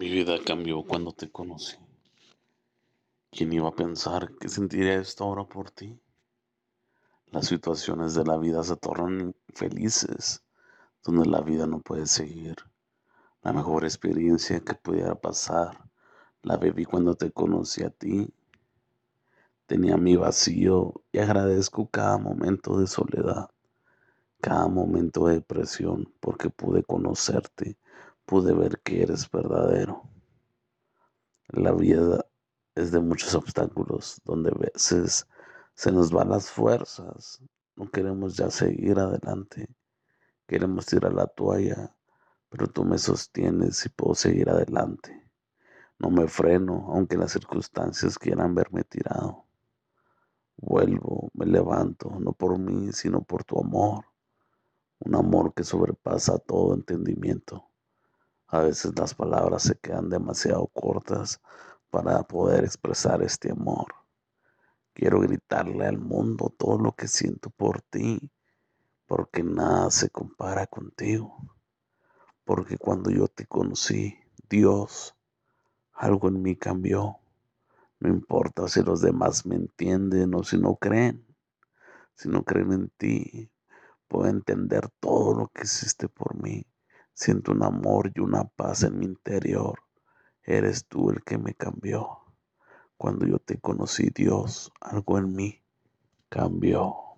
Mi vida cambió cuando te conocí. ¿Quién iba a pensar que sentiría esto ahora por ti? Las situaciones de la vida se tornan infelices, donde la vida no puede seguir. La mejor experiencia que pudiera pasar la viví cuando te conocí a ti. Tenía mi vacío y agradezco cada momento de soledad, cada momento de depresión, porque pude conocerte, pude ver que eres verdadero. La vida es de muchos obstáculos, donde a veces se nos van las fuerzas, no queremos ya seguir adelante, queremos tirar la toalla, pero tú me sostienes y puedo seguir adelante. No me freno, aunque las circunstancias quieran verme tirado. Vuelvo, me levanto, no por mí, sino por tu amor. Un amor que sobrepasa todo entendimiento. A veces las palabras se quedan demasiado cortas para poder expresar este amor. Quiero gritarle al mundo todo lo que siento por ti, porque nada se compara contigo. Porque cuando yo te conocí, Dios, algo en mí cambió. No importa si los demás me entienden o si no creen. Si no creen en ti, puedo entender todo lo que hiciste por mí. Siento un amor y una paz en mi interior. Eres tú el que me cambió. Cuando yo te conocí, Dios, algo en mí cambió.